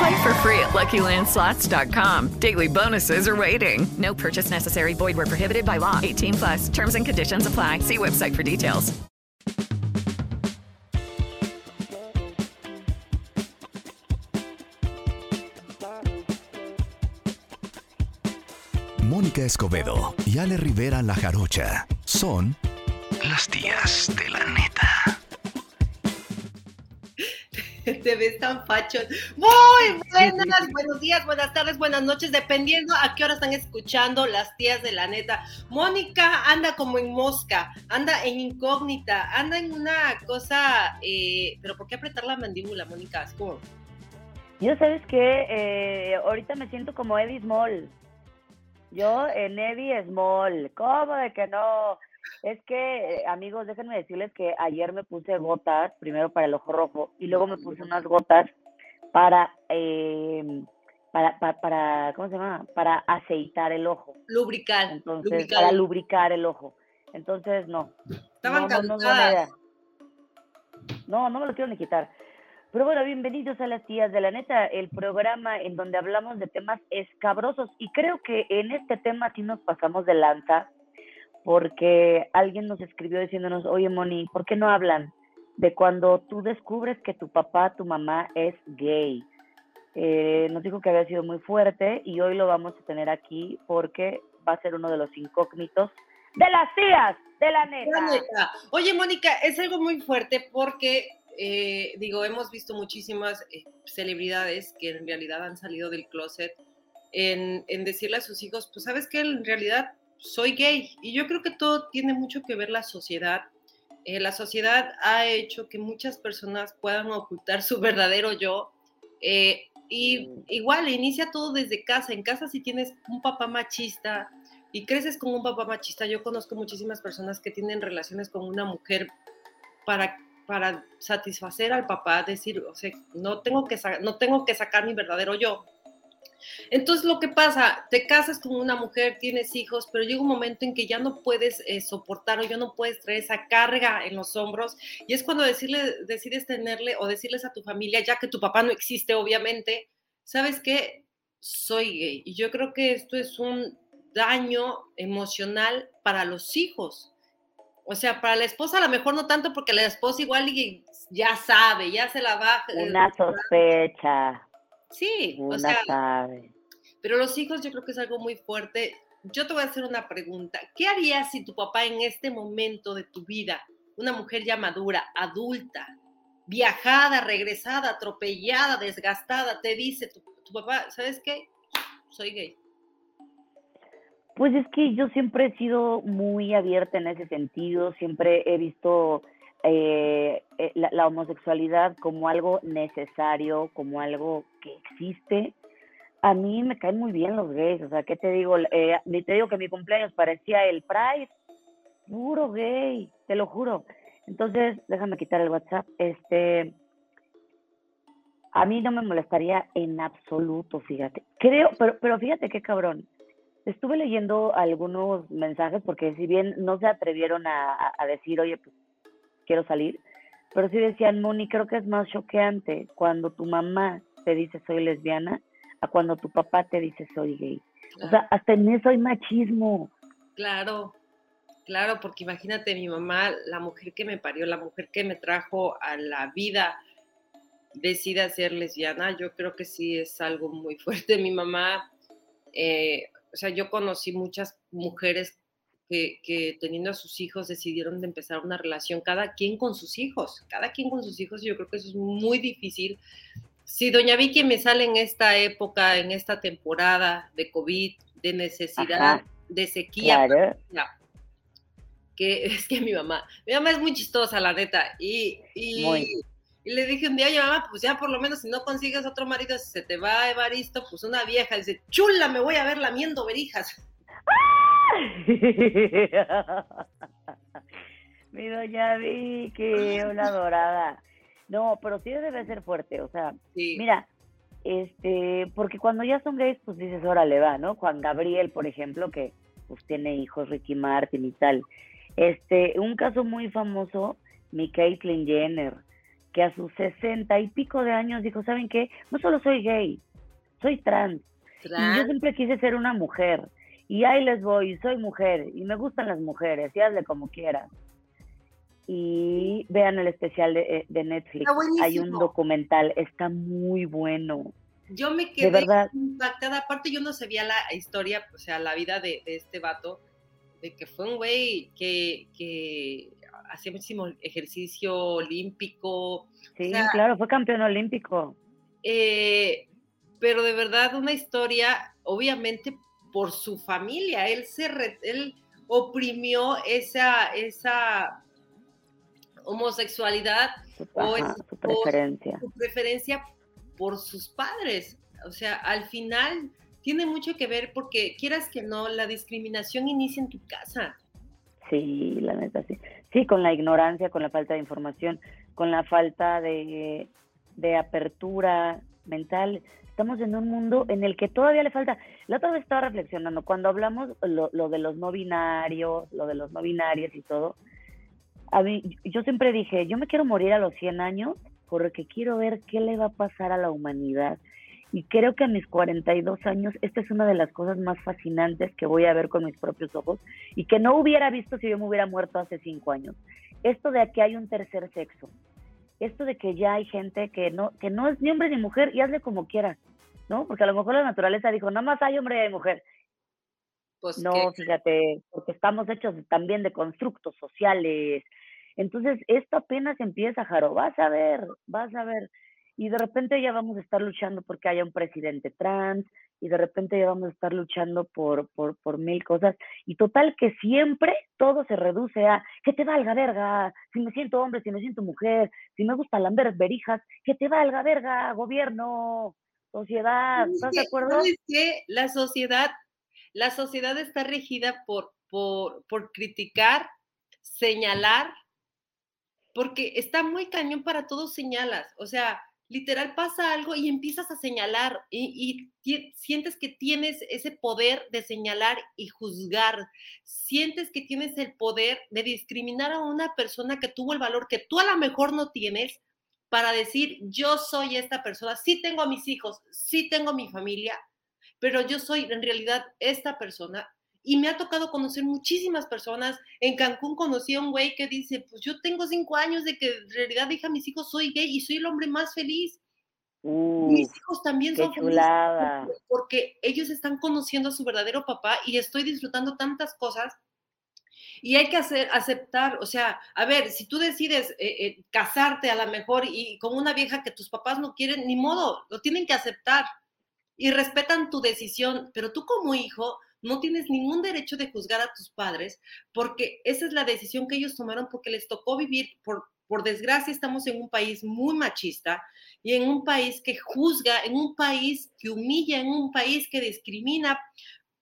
Play for free at LuckyLandSlots.com. Daily bonuses are waiting. No purchase necessary. Void where prohibited by law. 18 plus. Terms and conditions apply. See website for details. Mónica Escobedo y Ale Rivera La Jarocha son las tías de la neta. Te ves tan facho. Muy buenas, buenos días, buenas tardes, buenas noches, dependiendo a qué hora están escuchando las tías de la neta. Mónica anda como en mosca, anda en incógnita, anda en una cosa, eh, pero ¿por qué apretar la mandíbula, Mónica? Es como... Yo sabes que eh, ahorita me siento como Eddie Small. Yo en Eddie Small. ¿Cómo de que no? Es que, eh, amigos, déjenme decirles que ayer me puse gotas, primero para el ojo rojo, y luego me puse unas gotas para, eh, para, para, para, ¿cómo se llama? Para aceitar el ojo. Lubricar. Entonces, lubricar. para lubricar el ojo. Entonces, no. Estaban no, no, no me lo quiero ni quitar. Pero bueno, bienvenidos a las tías de la neta, el programa en donde hablamos de temas escabrosos. Y creo que en este tema sí nos pasamos de lanza, porque alguien nos escribió diciéndonos, oye Moni, ¿por qué no hablan de cuando tú descubres que tu papá, tu mamá es gay? Eh, nos dijo que había sido muy fuerte y hoy lo vamos a tener aquí porque va a ser uno de los incógnitos de las tías de la neta. La neta. Oye, Mónica, es algo muy fuerte porque, eh, digo, hemos visto muchísimas eh, celebridades que en realidad han salido del closet en, en decirle a sus hijos, pues sabes que en realidad soy gay. Y yo creo que todo tiene mucho que ver la sociedad. Eh, la sociedad ha hecho que muchas personas puedan ocultar su verdadero yo. Eh, y igual, inicia todo desde casa. En casa, si tienes un papá machista y creces con un papá machista, yo conozco muchísimas personas que tienen relaciones con una mujer para, para satisfacer al papá, decir, o sea, no tengo, que no tengo que sacar mi verdadero yo. Entonces lo que pasa, te casas con una mujer, tienes hijos, pero llega un momento en que ya no puedes eh, soportar o ya no puedes traer esa carga en los hombros y es cuando decirle, decides tenerle o decirles a tu familia, ya que tu papá no existe obviamente, ¿sabes qué? Soy gay. Y yo creo que esto es un daño emocional para los hijos. O sea, para la esposa a lo mejor no tanto porque la esposa igual ya sabe, ya se la va. Una sospecha. Sí, Una o sea, sabe. pero los hijos yo creo que es algo muy fuerte. Yo te voy a hacer una pregunta. ¿Qué harías si tu papá en este momento de tu vida, una mujer ya madura, adulta, viajada, regresada, atropellada, desgastada, te dice tu, tu papá, ¿sabes qué? Soy gay. Pues es que yo siempre he sido muy abierta en ese sentido, siempre he visto eh, eh, la, homosexualidad como algo necesario, como algo que existe. A mí me caen muy bien los gays, o sea, ¿qué te digo? Eh, te digo que mi cumpleaños parecía el Pride, puro gay, te lo juro. Entonces, déjame quitar el WhatsApp. Este, a mí no me molestaría en absoluto, fíjate. Creo, pero, pero fíjate qué cabrón. Estuve leyendo algunos mensajes porque si bien no se atrevieron a- a decir, oye, pues quiero salir, pero sí decían, Moni, creo que es más choqueante cuando tu mamá te dice soy lesbiana a cuando tu papá te dice soy gay. O sea, hasta en eso hay machismo. Claro, claro, porque imagínate mi mamá, la mujer que me parió, la mujer que me trajo a la vida, decida ser lesbiana, yo creo que sí es algo muy fuerte. Mi mamá, eh, o sea, yo conocí muchas mujeres que, que, teniendo a sus hijos decidieron de empezar una relación, cada quien con sus hijos, cada quien con sus hijos, yo creo que eso es muy difícil. Si Doña Vicky me sale en esta época, en esta temporada de COVID, de necesidad, Ajá. de sequía, claro. que es que mi mamá, mi mamá es muy chistosa, la neta, y, y, y, le dije un día, oye mamá, pues ya por lo menos si no consigues otro marido, si se te va Evaristo, pues una vieja, dice, chula, me voy a ver lamiendo verijas. Mi doña Vicky, una dorada. No, pero sí debe ser fuerte, o sea, sí. mira, este, porque cuando ya son gays, pues dices, órale, va, ¿no? Juan Gabriel, por ejemplo, que pues tiene hijos, Ricky Martin y tal. Este, un caso muy famoso, mi Caitlyn Jenner, que a sus sesenta y pico de años dijo, ¿saben qué? No solo soy gay, soy trans. ¿Trans? Y yo siempre quise ser una mujer y ahí les voy, soy mujer y me gustan las mujeres, y hazle como quieras. Y vean el especial de, de Netflix, hay un documental, está muy bueno. Yo me quedé de verdad. impactada, aparte yo no sabía la historia, o sea, la vida de, de este vato, de que fue un güey que, que hacía muchísimo ejercicio olímpico. Sí, o sea, claro, fue campeón olímpico. Eh, pero de verdad una historia, obviamente por su familia. Él se re, él oprimió esa, esa homosexualidad su, o, ajá, su preferencia. O su preferencia por sus padres. O sea, al final tiene mucho que ver porque quieras que no, la discriminación inicia en tu casa. Sí, la neta, sí. Sí, con la ignorancia, con la falta de información, con la falta de, de apertura mental estamos en un mundo en el que todavía le falta. La otra vez estaba reflexionando, cuando hablamos lo, lo, de los no binarios, lo de los no binarios y todo, a mí, yo siempre dije, yo me quiero morir a los 100 años porque quiero ver qué le va a pasar a la humanidad. Y creo que a mis 42 años, esta es una de las cosas más fascinantes que voy a ver con mis propios ojos y que no hubiera visto si yo me hubiera muerto hace 5 años. Esto de que hay un tercer sexo esto de que ya hay gente que no, que no es ni hombre ni mujer y hazle como quieras, ¿no? Porque a lo mejor la naturaleza dijo, nada más hay hombre y hay mujer. Pues no, que... fíjate, porque estamos hechos también de constructos sociales. Entonces, esto apenas empieza, Jaro, vas a ver, vas a ver. Y de repente ya vamos a estar luchando porque haya un presidente trans, y de repente ya vamos a estar luchando por, por, por mil cosas. Y total que siempre todo se reduce a que te valga verga, si me siento hombre, si me siento mujer, si me gusta lamber verijas, que te valga verga, gobierno, sociedad, ¿estás de acuerdo? ¿Sabes qué? La sociedad, la sociedad está regida por, por, por criticar, señalar, porque está muy cañón para todos señalas, o sea, literal pasa algo y empiezas a señalar y, y, sientes que tienes ese poder de señalar y juzgar, sientes que tienes el poder de discriminar a una persona que tuvo el valor que tú a lo mejor no tienes para decir, yo soy esta persona, sí tengo a mis hijos, sí tengo a mi familia, pero yo soy en realidad esta persona y me ha tocado conocer muchísimas personas. En Cancún conocí a un güey que dice, pues yo tengo cinco años de que en realidad dije a mis hijos soy gay y soy el hombre más feliz. Uh, mis hijos también son chulada. felices porque ellos están conociendo a su verdadero papá y estoy disfrutando tantas cosas. Y hay que hacer, aceptar, o sea, a ver, si tú decides eh, eh, casarte a lo mejor y con una vieja que tus papás no quieren, ni modo, lo tienen que aceptar y respetan tu decisión, pero tú como hijo no tienes ningún derecho de juzgar a tus padres porque esa es la decisión que ellos tomaron porque les tocó vivir, por, por desgracia estamos en un país muy machista y en un país que juzga, en un país que humilla, en un país que discrimina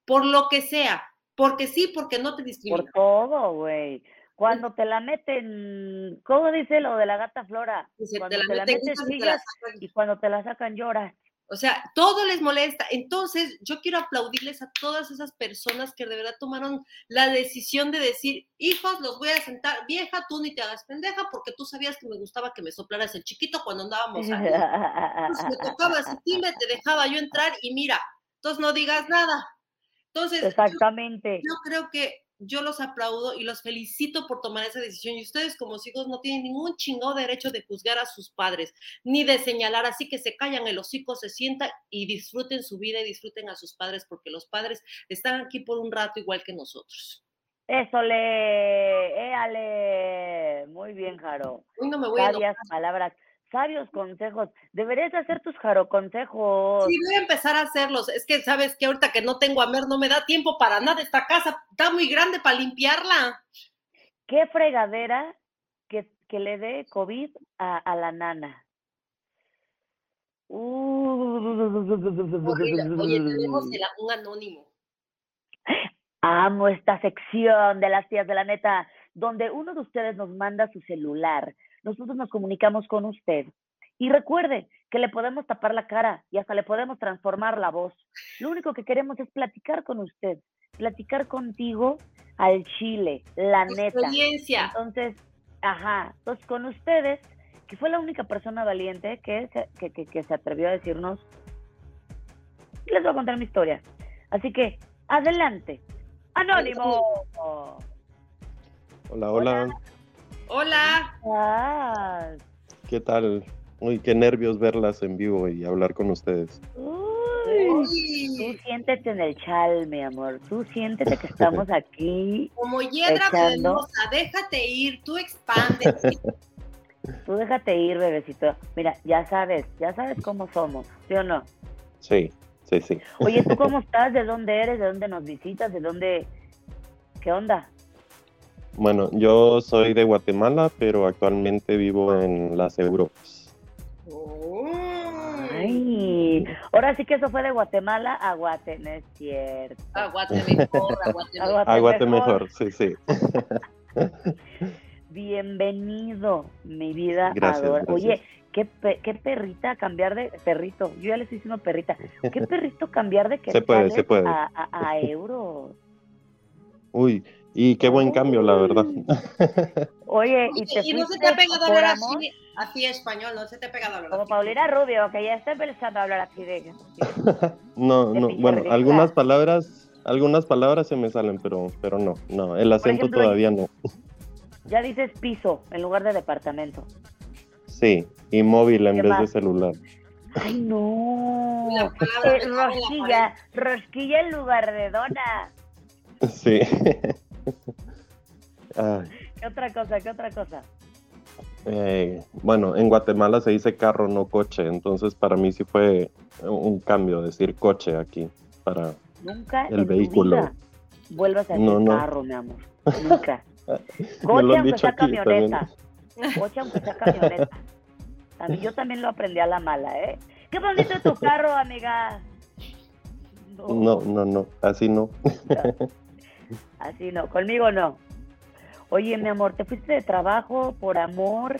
por lo que sea, porque sí, porque no te discrimina. Por todo, güey. Cuando te la meten, ¿cómo dice lo de la gata Flora? Dice, cuando te la te te y cuando te la sacan lloras. O sea, todo les molesta. Entonces, yo quiero aplaudirles a todas esas personas que de verdad tomaron la decisión de decir, hijos, los voy a sentar, vieja, tú ni te hagas pendeja, porque tú sabías que me gustaba que me soplaras el chiquito cuando andábamos ahí. Entonces, me tocaba ese timbre, te dejaba yo entrar y mira, entonces no digas nada. Entonces, Exactamente. yo, yo creo que yo los aplaudo y los felicito por tomar esa decisión. Y ustedes como hijos no tienen ningún chingado derecho de juzgar a sus padres, ni de señalar, así que se callan el hocico, se sientan y disfruten su vida y disfruten a sus padres, porque los padres están aquí por un rato igual que nosotros. Eso le, éale. Muy bien, Jaro. Uy, no me voy a Sabias palabras, sabios consejos. Deberías hacer tus Jaro consejos. Sí, voy a empezar a hacerlos. Es que sabes que ahorita que no tengo a Mer, no me da tiempo para nada. Esta casa está muy grande para limpiarla. ¿Qué fregadera que, que le dé COVID a, a la nana? Horrible. Oye, tenemos el- un anónimo. Amo esta sección de las tías de la neta, donde uno de ustedes nos manda su celular. Nosotros nos comunicamos con usted. Y recuerde que le podemos tapar la cara y hasta le podemos transformar la voz. Lo único que queremos es platicar con usted, platicar contigo al chile, la neta. Experiencia. Entonces, ajá, entonces con ustedes, que fue la única persona valiente que se, que, que- que se atrevió a decirnos, les voy a contar mi historia. Así que, adelante. Anónimo. Hola, hola. Hola. ¿Qué tal? Uy, qué nervios verlas en vivo y hablar con ustedes. uy, tú siéntete en el chal, mi amor. Tú siéntete que estamos aquí. Como hiedra Echando. venenosa, déjate ir, tú expande. Tú déjate ir, bebecito. Mira, ya sabes, ya sabes cómo somos, ¿sí o no? Sí, sí, sí. Oye, ¿tú cómo estás? ¿De dónde eres? ¿De dónde nos visitas? ¿De dónde? ¿Qué onda? Bueno, yo soy de Guatemala, pero actualmente vivo en las Europas. Ay, ahora sí que eso fue de Guatemala a Guate, no es cierto. Aguate mejor, aguate mejor. Aguate Aguate mejor. mejor, sí, sí. Bienvenido, mi vida Gracias, adora. gracias. Oye, qué, pe- qué perrita cambiar de perrito. Yo ya le estoy diciendo perrita. Qué perrito cambiar de que Se puede, se puede. A, a, a euros. Uy, y qué buen cambio, la verdad. Oye, y te y no se te ha pegado hablar así, así español, no se te ha pegado hablar como así. Paulina Rubio, que ya está empezando a hablar así de... No, no, bueno, algunas palabras, algunas palabras se me salen, pero, pero no, no, el acento ejemplo, todavía no. Ya dices piso en lugar de departamento. Sí, y móvil en ¿Qué vez más? de celular. Ay, no. La palabra Eh, rosquilla, rosquilla en lugar de dona. Sí. Ay, ¿Qué otra cosa? ¿Qué otra cosa? eh, bueno, en Guatemala se dice carro, no coche, entonces para mí sí fue un cambio decir coche aquí para Nunca el en tu vehículo. vida vuelvas a decir No, no. carro, mi amor. Nunca. Coche aunque sea aquí también. camioneta. Coche aunque sea camioneta. A mí- yo también lo aprendí a la mala, ¿eh? Qué bonito es tu carro, amiga. No, no, no, así no. Así no, conmigo no. Oye, mi amor, ¿te fuiste de trabajo por amor?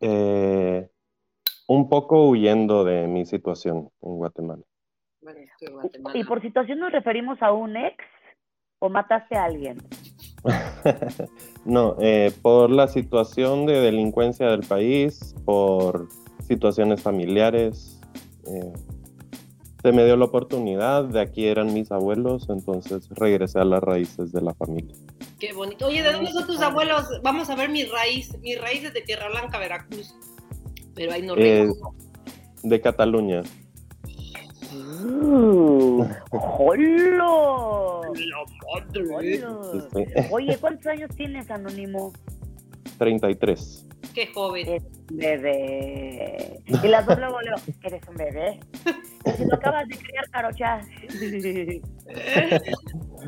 Eh, un poco huyendo de mi situación en Guatemala. Bueno, es que Guatemala. ¿Y por situación nos referimos a un ex o mataste a alguien? No, eh, por la situación de delincuencia del país, por situaciones familiares, eh, se me dio la oportunidad, de aquí eran mis abuelos, entonces regresé a las raíces de la familia. Qué bonito. Oye, ¿de dónde son tus abuelos? Vamos a ver mi raíz. Mi raíz es de Tierra Blanca, Veracruz. Pero ahí no Eh, de Cataluña, Uh, ¡Jolo! Sí, ¡Jolo! sí. Oye, ¿cuántos años tienes, Anónimo? 33. Qué joven. Es un bebé. Y las dos luego leo, eres un bebé. Y si lo acabas de criar, Carocha.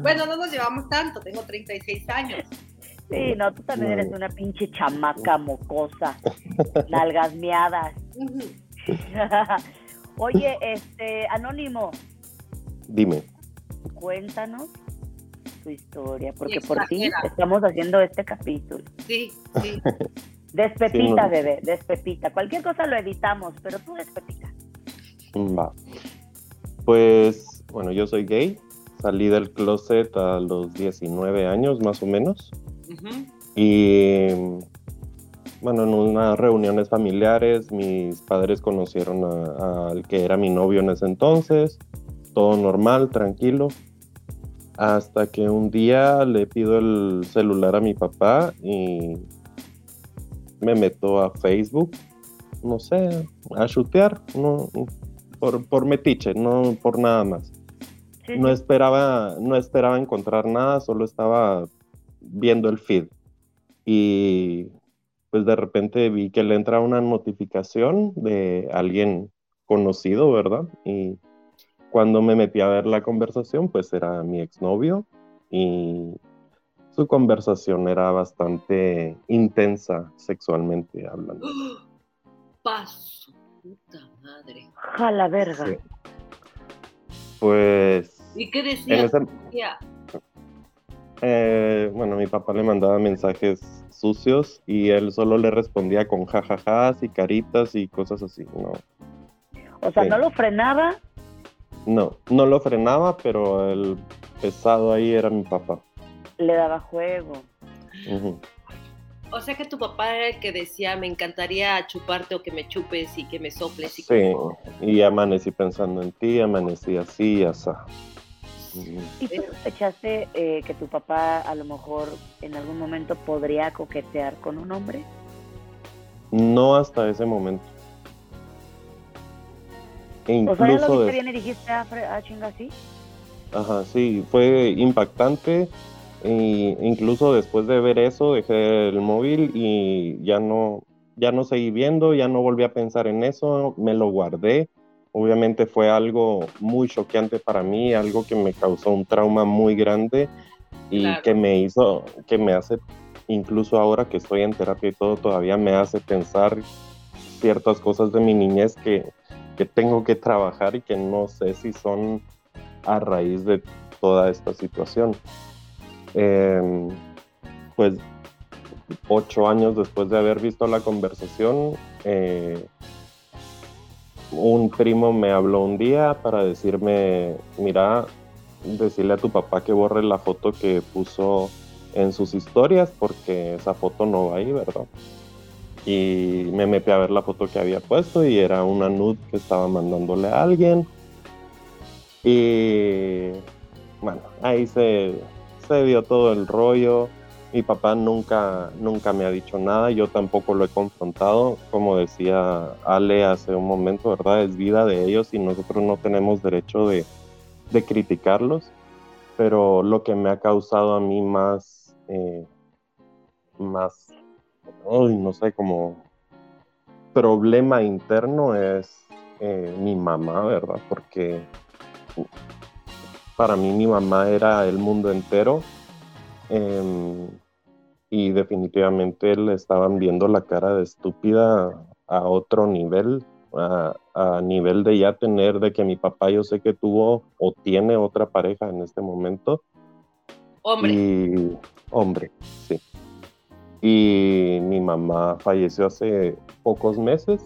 Bueno, no nos llevamos tanto. Tengo 36 años. Sí, no, tú también eres una pinche chamaca mocosa. Nalgas miadas. Oye, este, Anónimo, Dime. cuéntanos tu historia, porque por ti estamos haciendo este capítulo. Sí, sí. Despepita, Sí, bebé, despepita. Cualquier cosa lo editamos, pero tú despepita. Va. Pues, bueno, yo soy gay. Salí del closet a los 19 años, más o menos. Y bueno, en unas reuniones familiares, mis padres conocieron al que era mi novio en ese entonces. Todo normal, tranquilo. Hasta que un día le pido el celular a mi papá y me meto a Facebook, no sé, a chutear, no, por, por metiche, no por nada más. no esperaba, no esperaba encontrar nada, solo estaba viendo el feed. Y pues de repente vi que le entra una notificación de alguien conocido, ¿verdad? Y cuando me metí a ver la conversación, pues era mi exnovio y su conversación era bastante intensa sexualmente hablando. Paso, puta madre. Ja la verga. Pues. ¿Y qué decía? ese- eh, bueno, mi papá le mandaba mensajes sucios y él solo le respondía con jajajas y caritas y cosas así. No, O sea, Sí. no lo frenaba, no, no lo frenaba, pero el pesado ahí era mi papá. Le daba juego. O sea que tu papá era el que decía, me encantaría chuparte o que me chupes y que me soples. Y que- Sí, y amanecí pensando en ti, amanecí así, así. ¿Y tú sospechaste eh, que tu papá a lo mejor en algún momento podría coquetear con un hombre? No hasta ese momento. E O sea, ya Incluso lo viste bien y dijiste, ah, ah, chinga, sí. Ajá, sí, fue impactante. Incluso después de ver eso, dejé el móvil y ya no, ya no seguí viendo, ya no volví a pensar en eso, me lo guardé. Obviamente fue algo muy choqueante para mí, algo que me causó un trauma muy grande y Claro. que me hizo, que me hace, incluso ahora que estoy en terapia y todo, todavía me hace pensar ciertas cosas de mi niñez que, que tengo que trabajar y que no sé si son a raíz de toda esta situación. Em, pues ocho años después de haber visto la conversación, eh, un primo me habló un día para decirme, mira, decirle a tu papá que borre la foto que puso en sus historias porque esa foto no va ahí, ¿verdad? Y me metí a ver la foto que había puesto y era una nude que estaba mandándole a alguien. Y bueno, ahí se, se dio todo el rollo. Mi papá nunca, nunca me ha dicho nada, yo tampoco lo he confrontado. Como decía Ale hace un momento, ¿verdad? Es vida de ellos y nosotros no tenemos derecho de, de criticarlos. Pero lo que me ha causado a mí más, eh, más, uy, no sé, como problema interno es eh, mi mamá, ¿verdad? Porque para mí mi mamá era el mundo entero em, y definitivamente le estaban viendo la cara de estúpida a otro nivel, a, a nivel de ya tener, de que mi papá yo sé que tuvo o tiene otra pareja en este momento. Hombre. Y hombre, sí. Y mi mamá falleció hace pocos meses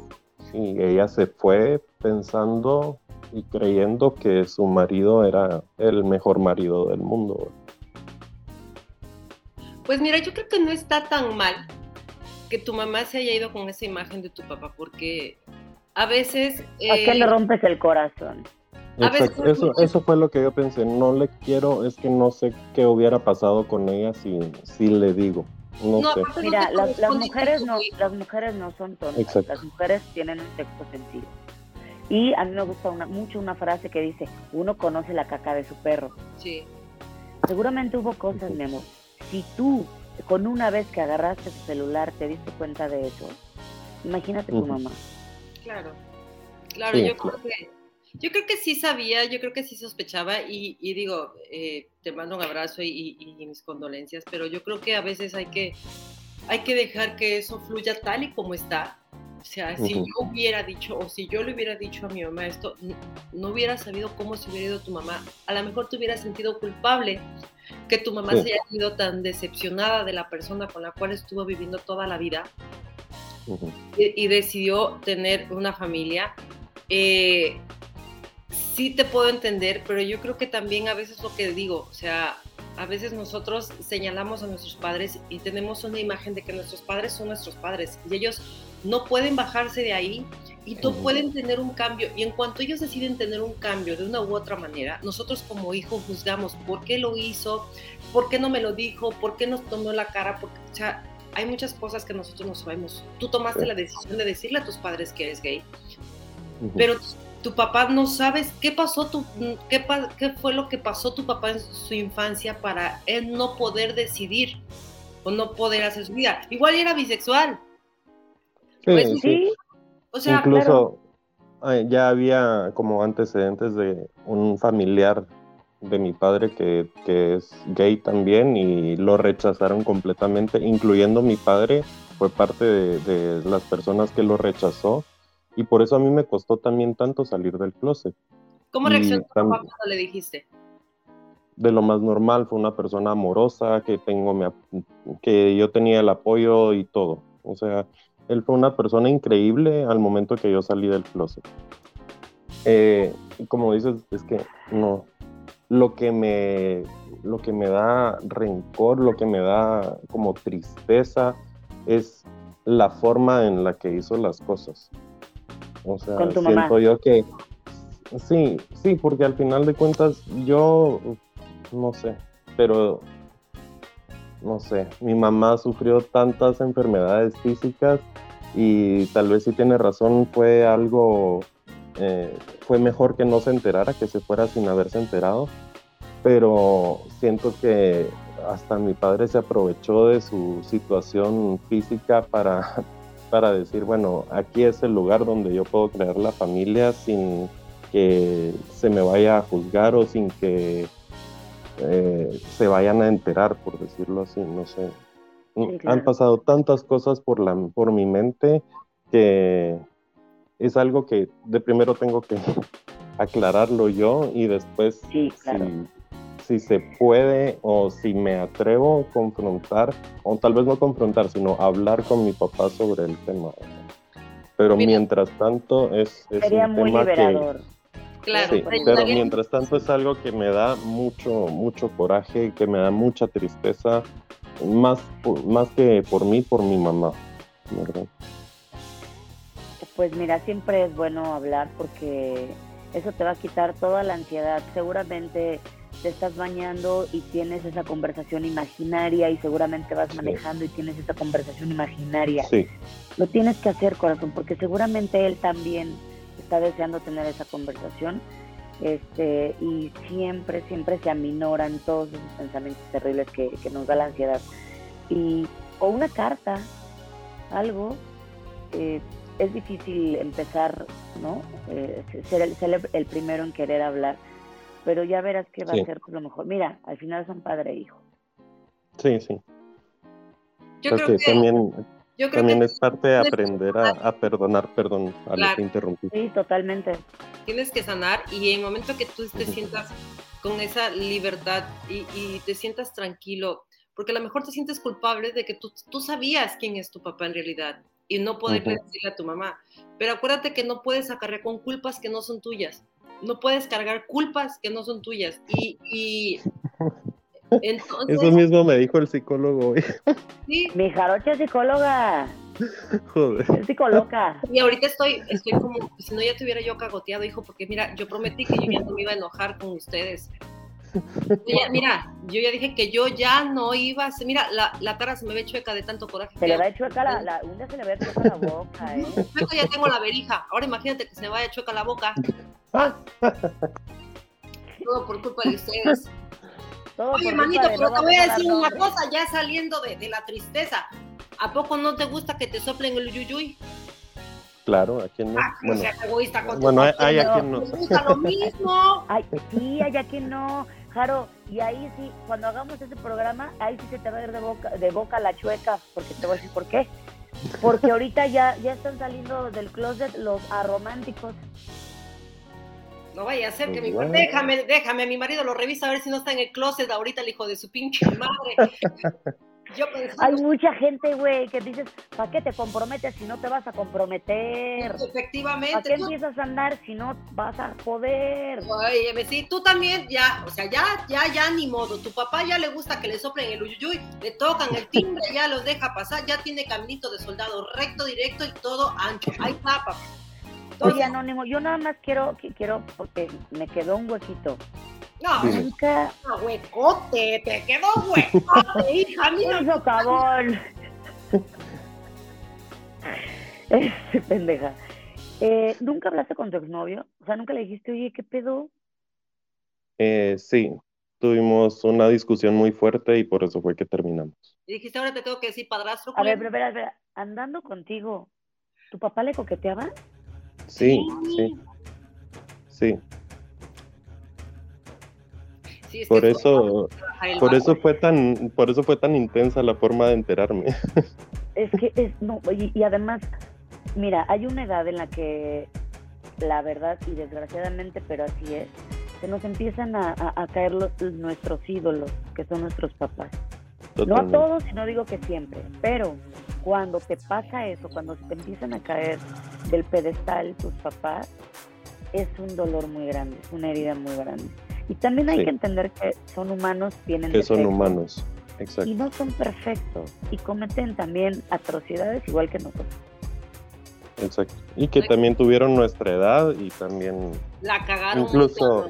y ella se fue pensando y creyendo que su marido era el mejor marido del mundo. Pues mira, yo creo que no está tan mal que tu mamá se haya ido con esa imagen de tu papá, porque a veces... ¿A qué eh, le rompes el corazón? Exacto, Eso, eso fue lo que yo pensé. No le quiero, es que no sé qué hubiera pasado con ella si, si le digo. No, No, sé. Mira, las, mujeres no, las mujeres no son tontas, Exacto. las mujeres tienen un sexto sentido. Y a mí me gusta una, mucho una frase que dice, uno conoce la caca de su perro. Sí. Seguramente hubo cosas, mi amor. Si tú, con una vez que agarraste tu celular, te diste cuenta de eso, imagínate tu mamá. Claro, claro, Sí, yo claro. creo que yo creo que sí sabía, yo creo que sí sospechaba y, y digo, eh, te mando un abrazo y, y- y mis condolencias, pero yo creo que a veces hay que hay que dejar que eso fluya tal y como está. O sea, si Ujú. yo hubiera dicho o si yo le hubiera dicho a mi mamá esto, no hubiera sabido cómo se hubiera ido tu mamá. A lo mejor te hubiera sentido culpable que tu mamá se haya ido tan decepcionada de la persona con la cual estuvo viviendo toda la vida y, y decidió tener una familia. Eh, sí te puedo entender, pero yo creo que también a veces lo que digo, o sea, a veces nosotros señalamos a nuestros padres y tenemos una imagen de que nuestros padres son nuestros padres y ellos no pueden bajarse de ahí y no pueden tener un cambio. Y en cuanto ellos deciden tener un cambio de una u otra manera, nosotros como hijos juzgamos por qué lo hizo, por qué no me lo dijo, por qué nos tomó la cara, porque, o sea, hay muchas cosas que nosotros no sabemos. Tú tomaste Sí. la decisión de decirle a tus padres que eres gay, pero tu papá no sabes qué pasó, tu, qué, qué fue lo que pasó tu papá en su infancia para él no poder decidir o no poder hacer su vida. Igual era bisexual. Sí, Pues, sí. O sea, Incluso eh, ya había como antecedentes de un familiar de mi padre que, que es gay también y lo rechazaron completamente, incluyendo mi padre, fue parte de, de las personas que lo rechazó y por eso a mí me costó también tanto salir del closet. ¿cómo reaccionó tu papá cuando le dijiste? de lo más normal, fue una persona amorosa, que tengo mi que yo tenía el apoyo y todo. O sea, él fue una persona increíble al momento que yo salí del closet. Eh, como dices, es que no, lo que me, lo que me da rencor, lo que me da como tristeza es la forma en la que hizo las cosas. O sea, Con tu siento mamá. yo que sí, sí, porque al final de cuentas yo no sé, pero no sé, mi mamá sufrió tantas enfermedades físicas y tal vez si tiene razón fue algo, eh, fue mejor que no se enterara, que se fuera sin haberse enterado, pero siento que hasta mi padre se aprovechó de su situación física para, para decir, bueno, aquí es el lugar donde yo puedo crear la familia sin que se me vaya a juzgar o sin que eh, se vayan a enterar, por decirlo así, no sé. Sí, claro. Han pasado tantas cosas por, la, por mi mente que es algo que de primero tengo que aclararlo yo y después Sí, claro. si, si se puede o si me atrevo a confrontar, o tal vez no confrontar, sino hablar con mi papá sobre el tema. Pero Mira. mientras tanto es, es Sería un muy tema que... Claro, Sí, pero mientras tanto es algo que me da mucho, mucho coraje, que me da mucha tristeza, más, por- más que por mí, por mi mamá, ¿verdad? Pues mira, siempre es bueno hablar porque eso te va a quitar toda la ansiedad. Seguramente te estás bañando y tienes esa conversación imaginaria y seguramente vas manejando y tienes esa conversación imaginaria. Sí, Lo tienes que hacer, corazón, porque seguramente él también está deseando tener esa conversación. Este, y siempre, siempre se aminoran todos esos pensamientos terribles que, que nos da la ansiedad. Y, o una carta, algo, eh, es difícil empezar, ¿no? Eh, ser, el, ser el- el primero en querer hablar, pero ya verás que va Sí. a ser lo mejor. Mira, al final son padre e hijo. sí, sí. Yo Creo creo que que, también, yo creo también que es parte de que aprender a, a perdonar, perdón, a Claro. te interrumpí. Sí, totalmente. tienes que sanar y en el momento que tú te sientas con esa libertad y, y te sientas tranquilo, porque a lo mejor te sientes culpable de que tú, tú sabías quién es tu papá en realidad y no poderle Ujú. decirle a tu mamá. Pero acuérdate que no puedes acarrear con culpas que no son tuyas. No puedes cargar culpas que no son tuyas. Y, y entonces, Eso mismo me dijo el psicólogo hoy. sí, Mi jarocha es psicóloga, Joder. es psicóloga. Y ahorita estoy, estoy como, pues, si no ya te hubiera yo cagoteado, hijo, porque mira, yo prometí que yo ya no me iba a enojar con ustedes. Yo ya- mira, yo ya dije que yo ya no iba a hacer, mira, la, la cara se me ve chueca de tanto coraje. Se que le va a chueca la, la, un día se le va a chueca la boca, ¿eh? Chueca ya tengo la verija, ahora imagínate que se me vaya chueca la boca. Todo por culpa de ustedes. Todo Oye, manito, pero no te voy a decir una cosa, ya saliendo de, de la tristeza. ¿A poco no te gusta que te soplen el yuyuy? Claro, ¿a quién no? Ah, no Bueno, seas egoísta con tu bueno, hay, hay a no. quien no. Me gusta lo mismo. Ay, sí, allá que no, Jaro, y ahí sí, cuando hagamos ese programa, ahí sí se te va a ir de boca, de boca la chueca, porque te voy a decir por qué. Porque ahorita ya, ya están saliendo del closet los arománticos. No vaya a ser que mi Bueno. déjame, déjame, mi marido lo revisa a ver si no está en el closet ahorita el hijo de su pinche madre. Yo Hay mucha gente, güey, que dices, ¿para qué te comprometes si no te vas a comprometer? ¿Para efectivamente, qué tú, empiezas a andar si no vas a poder? Oye, sí, tú también, ya, o sea, ya, ya, ya, ni modo. Tu papá ya le gusta que le soplen el uyuyuy, le tocan el timbre, ya los deja pasar, ya tiene caminito de soldado recto, directo y todo ancho. Ahí está, papá. Oye, Anónimo, yo nada más quiero, quiero, porque me quedó un huequito. No. Nunca, no, huecote, te quedó huecote, hija, mira. un socavón. Este, pendeja. Eh, ¿Nunca hablaste con tu exnovio? O sea, nunca le dijiste, oye, ¿qué pedo? Eh, sí, tuvimos una discusión muy fuerte y por eso fue que terminamos. Y dijiste, ahora te tengo que decir padrastro. A ver, pero, pero, pero, andando contigo, ¿tu papá le coqueteaba? Sí, sí, sí. Sí, es Por que eso, por eso fue tan, por eso fue tan intensa la forma de enterarme. Es que es, no, y, y además, mira, hay una edad en la que la verdad, y desgraciadamente, pero así es, se nos empiezan a, a- a caer los, nuestros ídolos, que son nuestros papás. No a todos, y no digo que siempre, pero cuando te pasa eso, cuando se te empiezan a caer del pedestal tus papás, es un dolor muy grande, es una herida muy grande. Y también hay Sí. que entender que son humanos, tienen Que son humanos. Exacto. y no son perfectos y cometen también atrocidades igual que nosotros. Exacto. Y que también tuvieron nuestra edad y también La cagaron. incluso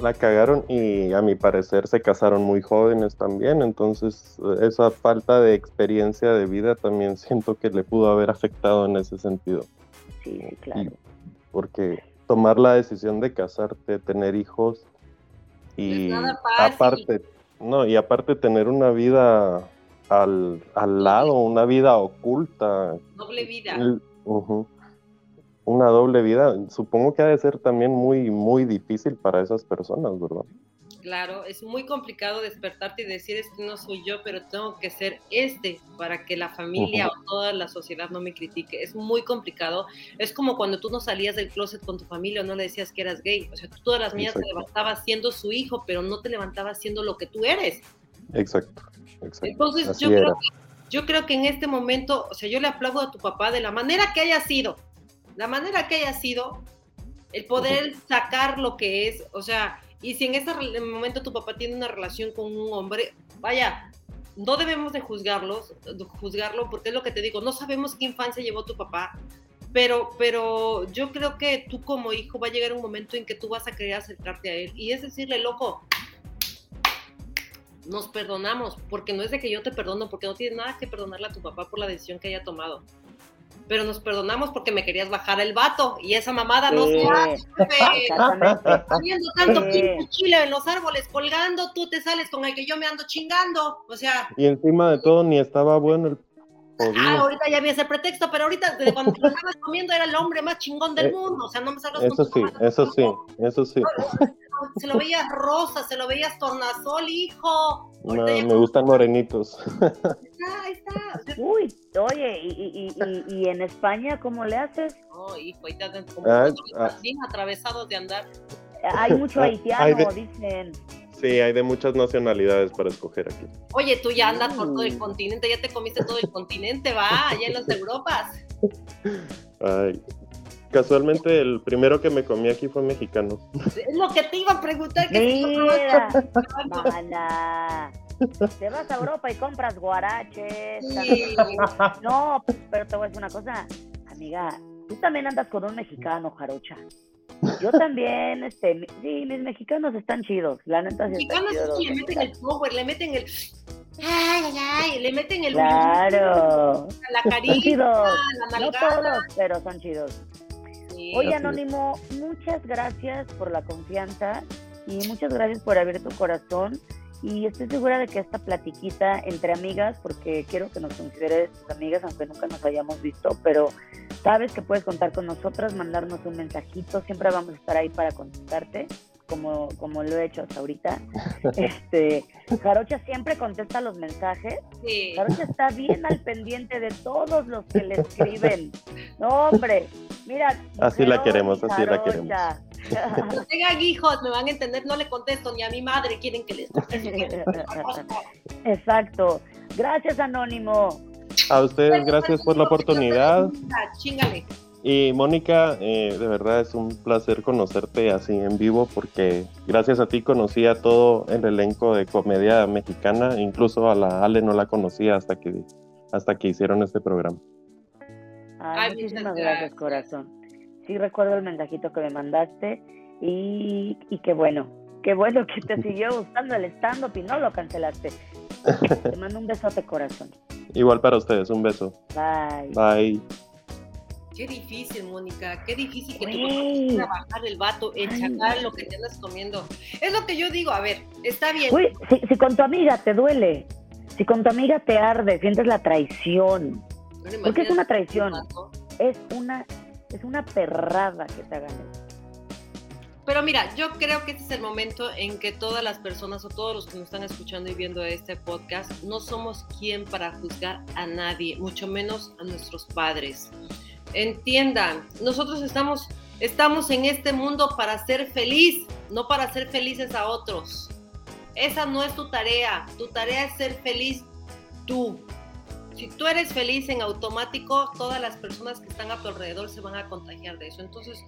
la cagaron y a mi parecer se casaron muy jóvenes también. Entonces eh, esa falta de experiencia de vida también siento que le pudo haber afectado en ese sentido. Sí, sí, claro. Porque tomar la decisión de casarte, tener hijos y aparte, no, y aparte tener una vida al, al lado, una vida oculta, Doble vida. Una doble vida. Supongo que ha de ser también muy, muy difícil para esas personas, ¿verdad? Claro, es muy complicado despertarte y decir, este no soy yo, pero tengo que ser este para que la familia o toda la sociedad no me critique. Es muy complicado. Es como cuando tú no salías del closet con tu familia o no le decías que eras gay. O sea, tú todas las mañanas te levantabas siendo su hijo, pero no te levantabas siendo lo que tú eres. Exacto, exacto. Entonces, Así yo era. creo, que, yo creo que en este momento, o sea, yo le aplaudo a tu papá de la manera que haya sido, la manera que haya sido, el poder sacar lo que es, o sea, y si en este momento tu papá tiene una relación con un hombre, vaya, no debemos de juzgarlos, juzgarlo, porque es lo que te digo, no sabemos qué infancia llevó tu papá, pero, pero yo creo que tú como hijo va a llegar un momento en que tú vas a querer acercarte a él, y es decirle, loco, nos perdonamos, porque no es de que yo te perdono, porque no tienes nada que perdonarle a tu papá por la decisión que haya tomado. Pero nos perdonamos porque me querías bajar el vato y esa mamada no se hace. Poniendo tanto pinche chile en los árboles colgando, tú te sales con el que yo me ando chingando. O sea, Y encima de todo ni estaba bueno el ah, ahorita ya vi ese pretexto, pero ahorita desde cuando te lo estabas comiendo era el hombre más chingón del Eh, mundo. O sea, no me salgas Eso con sí, eso sí, eso sí. Se lo veías rosa, se lo veías tornasol, hijo. No, me gustan morenitos. está, ahí está. O sea, Uy, oye, y, y, y, y- en España cómo le haces? No, hijo, ahí te hacen como Ah, ah. bien atravesados de andar. Hay mucho Ah, haitiano, hay de- dicen. Sí, hay de muchas nacionalidades para escoger aquí. Oye, tú ya andas por todo el continente, ya te comiste todo el continente, va, allá en las Europas. Ay. Casualmente el primero que me comí aquí fue mexicano. Es lo que te iba a preguntar. Que Mira, mana. Te vas a Europa y compras guaraches. Sí. No, pero te voy a decir una cosa, amiga. Tú también andas con un mexicano, jarocha. Yo también, este, sí, mis mexicanos están chidos. La neta sí Los están mexicanos chidos. le meten el mexicanos. power, le meten el. Ay, ay, ay, le meten el. Claro. La Son carita, chidos. la No todos, pero son chidos. Sí. Oye. Anónimo, muchas gracias por la confianza y muchas gracias por abrir tu corazón. Y estoy segura de que esta platiquita entre amigas, porque quiero que nos consideres tus amigas, aunque nunca nos hayamos visto, pero sabes que puedes contar con nosotras, mandarnos un mensajito, siempre vamos a estar ahí para contestarte, como, como lo he hecho hasta ahorita. Este, Jarocha siempre contesta los mensajes Sí. Jarocha está bien al pendiente de todos los que le escriben. No, hombre, mira. Así la queremos, así la Jarocha. Cuando tengan hijos, me van a entender, no le contesto ni a mi madre, quieren que les conteste. Exacto. Gracias, Anónimo. A ustedes, gracias por la oportunidad. Chingale. Y Mónica, eh, de verdad es un placer conocerte así en vivo porque gracias a ti conocí a todo el elenco de comedia mexicana, incluso a la Ale no la conocía hasta que, hasta que hicieron este programa. Ay, Ay, muchísimas muchas gracias, gracias. corazón. Sí recuerdo el mensajito que me mandaste y, y qué bueno, qué bueno que te siguió gustando el stand-up y no lo cancelaste. Te mando un besote, corazón. Igual para ustedes, un beso. Bye. Bye. Qué difícil, Mónica, qué difícil que Güey. tú trabajar el vato, enchacar lo que te andas comiendo. Es lo que yo digo, a ver, está bien. Güey, si, si con tu amiga te duele, si con tu amiga te arde, sientes la traición. Bueno, Porque es una traición. Es una, es una perrada que te hagan eso. Pero mira, yo creo que este es el momento en que todas las personas o todos los que nos están escuchando y viendo este podcast, no somos quien para juzgar a nadie, mucho menos a nuestros padres. Entiendan, nosotros estamos, estamos en este mundo para ser feliz, no para ser felices a otros. Esa no es tu tarea, tu tarea es ser feliz tú. Si tú eres feliz en automático, todas las personas que están a tu alrededor se van a contagiar de eso. Entonces,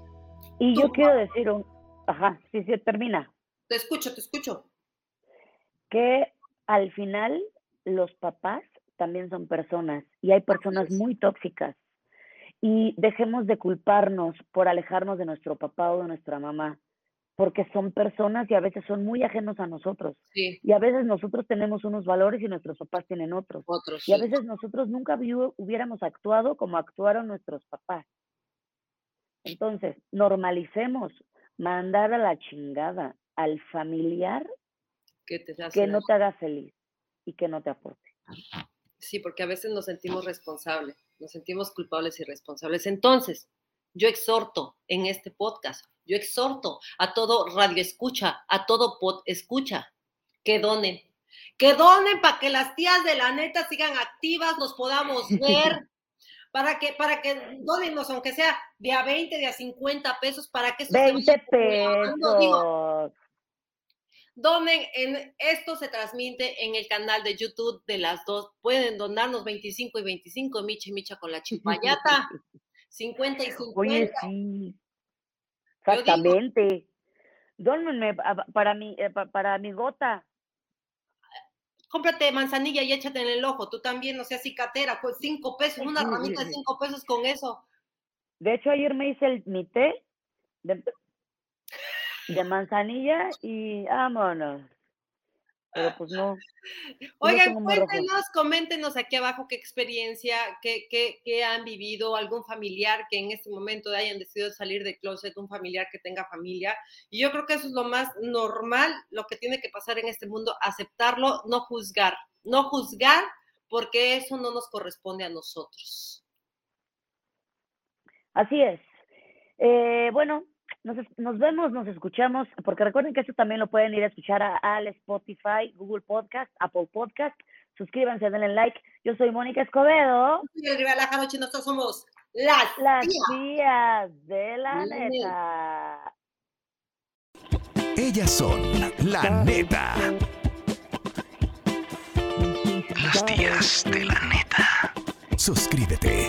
Y Tú, yo quiero decir un, ajá, sí, sí, termina. te escucho, te escucho. que al final los papás también son personas y hay personas muy tóxicas. Y dejemos de culparnos por alejarnos de nuestro papá o de nuestra mamá, porque son personas y a veces son muy ajenos a nosotros. Sí, Y a veces nosotros tenemos unos valores y nuestros papás tienen otros. otros. Y a sí. veces nosotros nunca hubiéramos actuado como actuaron nuestros papás. Entonces, normalicemos mandar a la chingada al familiar que te que no te haga feliz y que no te aporte. Sí, porque a veces nos sentimos responsables, nos sentimos culpables y responsables. Entonces, yo exhorto en este podcast, yo exhorto a todo radio escucha, a todo pod escucha, que donen, que donen para que las tías de la neta sigan activas, nos podamos ver, para que, para que donenos, aunque sea de a 20, de a 50 pesos, para que esto se 20 vaya popularizando. Digo, pesos. Donen, en, esto se transmite en el canal de YouTube de las dos. Pueden donarnos 25 y 25, Micha y Micha con la chimpayata. 50 y 50. Oye, sí. Exactamente. Dónenme pa- para mi, eh, pa- para mi gota. Cómprate manzanilla y échate en el ojo. Tú también, no seas cicatera. Pues 5 pesos, una ramita de 5 pesos con eso. De hecho, ayer me hice el, mi té de, de manzanilla y vámonos. Pero pues no. Oigan, cuéntenos, coméntenos aquí abajo qué experiencia, qué, qué, qué han vivido, algún familiar que en este momento hayan decidido salir de closet, un familiar que tenga familia. Y yo creo que eso es lo más normal, lo que tiene que pasar en este mundo, aceptarlo, no juzgar, no juzgar porque eso no nos corresponde a nosotros. Así es. Eh, bueno, nos, nos vemos, nos escuchamos, porque recuerden que esto también lo pueden ir a escuchar a, al Spotify, Google Podcast, Apple Podcast. Suscríbanse, denle like. Yo soy Mónica Escobedo, Y el Rivera Jaroche, nosotros somos las, las tías. tías de la neta. Ellas son la neta. Las tías de la neta. Suscríbete.